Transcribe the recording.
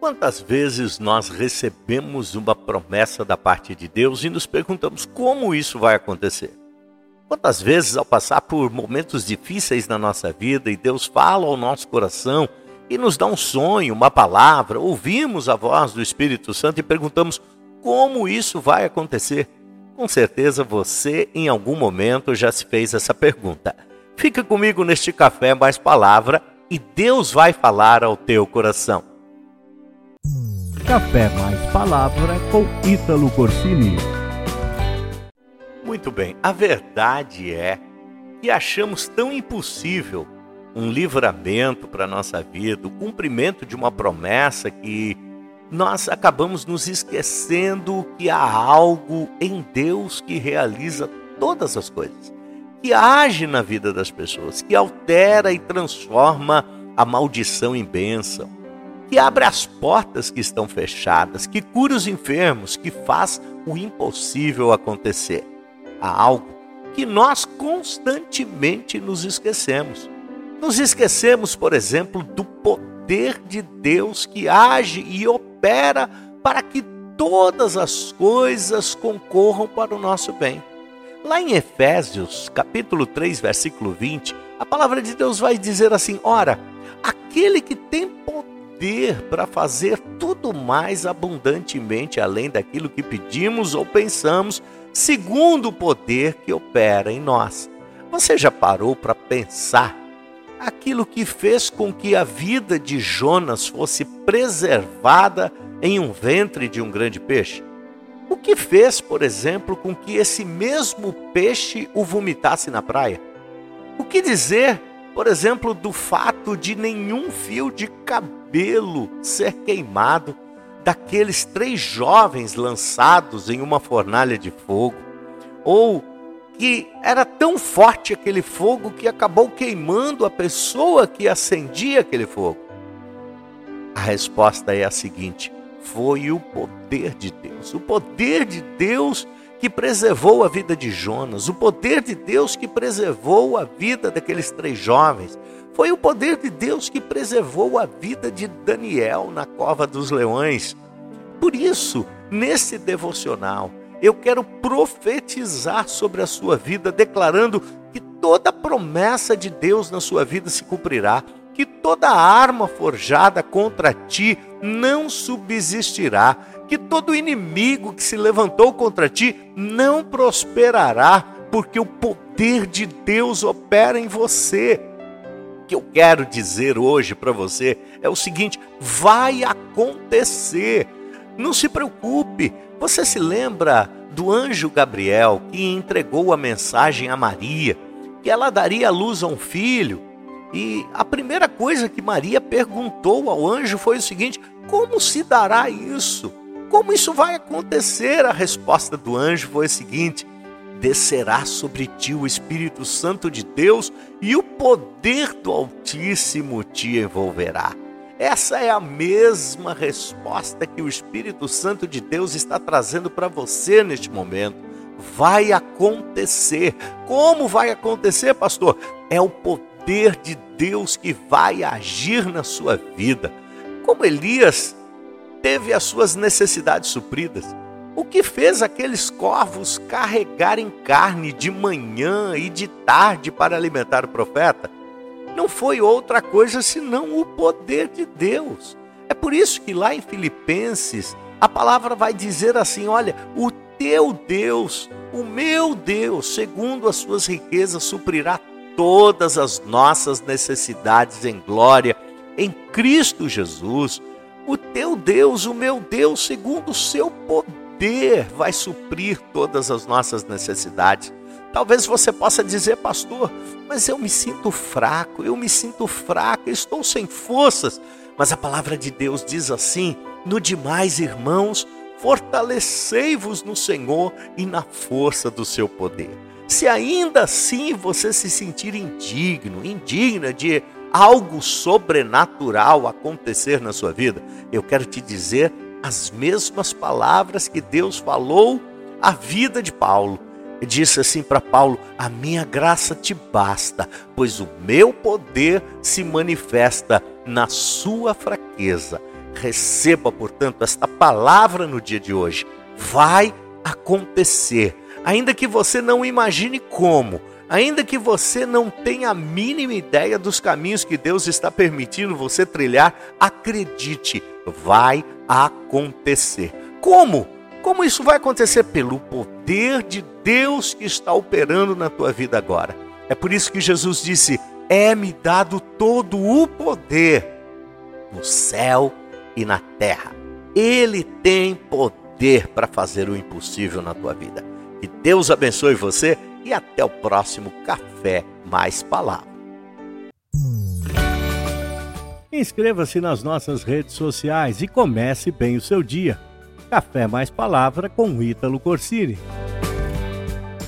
Quantas vezes nós recebemos uma promessa da parte de Deus e nos perguntamos como isso vai acontecer? Quantas vezes, ao passar por momentos difíceis na nossa vida e Deus fala ao nosso coração e nos dá um sonho, uma palavra, ouvimos a voz do Espírito Santo e perguntamos como isso vai acontecer? Com certeza você, em algum momento, já se fez essa pergunta. Fica comigo neste café mais palavra e Deus vai falar ao teu coração. Café mais palavra com Ítalo Corsini. Muito bem, a verdade é que achamos tão impossível um livramento para a nossa vida, o cumprimento de uma promessa que nós acabamos nos esquecendo que há algo em Deus que realiza todas as coisas, que age na vida das pessoas, que altera e transforma a maldição em bênção, que abre as portas que estão fechadas, que cura os enfermos, que faz o impossível acontecer. Há algo que nós constantemente nos esquecemos. Nos esquecemos, por exemplo, do poder de Deus que age e opera para que todas as coisas concorram para o nosso bem. Lá em Efésios, capítulo 3, versículo 20, a palavra de Deus vai dizer assim: Ora, aquele que tem poder para fazer tudo mais abundantemente além daquilo que pedimos ou pensamos, segundo o poder que opera em nós. Você já parou para pensar aquilo que fez com que a vida de Jonas fosse preservada em um ventre de um grande peixe? O que fez, por exemplo, com que esse mesmo peixe o vomitasse na praia? O que dizer, por exemplo, do fato de nenhum fio de cabelo ser queimado daqueles três jovens lançados em uma fornalha de fogo? Ou que era tão forte aquele fogo que acabou queimando a pessoa que acendia aquele fogo? A resposta é a seguinte: foi o poder de Deus. O poder de Deus que preservou a vida de Jonas, o poder de Deus que preservou a vida daqueles três jovens. Foi o poder de Deus que preservou a vida de Daniel na cova dos leões. Por isso, nesse devocional, eu quero profetizar sobre a sua vida, declarando que toda promessa de Deus na sua vida se cumprirá, que toda arma forjada contra ti não subsistirá, que todo inimigo que se levantou contra ti não prosperará, porque o poder de Deus opera em você. O que eu quero dizer hoje para você é o seguinte: vai acontecer. Não se preocupe, você se lembra do anjo Gabriel que entregou a mensagem a Maria, que ela daria à luz a um filho? E a primeira coisa que Maria perguntou ao anjo foi o seguinte: como se dará isso? Como isso vai acontecer? A resposta do anjo foi a seguinte: descerá sobre ti o Espírito Santo de Deus e o poder do Altíssimo te envolverá. Essa é a mesma resposta que o Espírito Santo de Deus está trazendo para você neste momento. Vai acontecer. Como vai acontecer, pastor? É o poder de Deus que vai agir na sua vida. Como Elias teve as suas necessidades supridas. O que fez aqueles corvos carregarem carne de manhã e de tarde para alimentar o profeta? não foi outra coisa senão o poder de Deus. É por isso que lá em Filipenses a palavra vai dizer assim: olha, o teu Deus, o meu Deus, segundo as suas riquezas, suprirá todas as nossas necessidades em glória em Cristo Jesus. O teu Deus, o meu Deus, segundo o seu poder, vai suprir todas as nossas necessidades. Talvez você possa dizer, pastor, mas eu me sinto fraco, eu me sinto fraco, estou sem forças. Mas a palavra de Deus diz assim: no demais, irmãos, fortalecei-vos no Senhor e na força do seu poder. Se ainda assim você se sentir indigno, indigna de algo sobrenatural acontecer na sua vida, eu quero te dizer as mesmas palavras que Deus falou à vida de Paulo disse assim para Paulo: A minha graça te basta, pois o meu poder se manifesta na sua fraqueza. Receba, portanto, esta palavra no dia de hoje. Vai acontecer, ainda que você não imagine como, ainda que você não tenha a mínima ideia dos caminhos que Deus está permitindo você trilhar, acredite, vai acontecer. Como? Como isso vai acontecer? Pelo poder de Deus que está operando na tua vida agora. É por isso que Jesus disse: É-me dado todo o poder no céu e na terra. Ele tem poder para fazer o impossível na tua vida. Que Deus abençoe você e até o próximo Café Mais Palavra. Inscreva-se nas nossas redes sociais e comece bem o seu dia. Café Mais Palavra com Ítalo Corsini.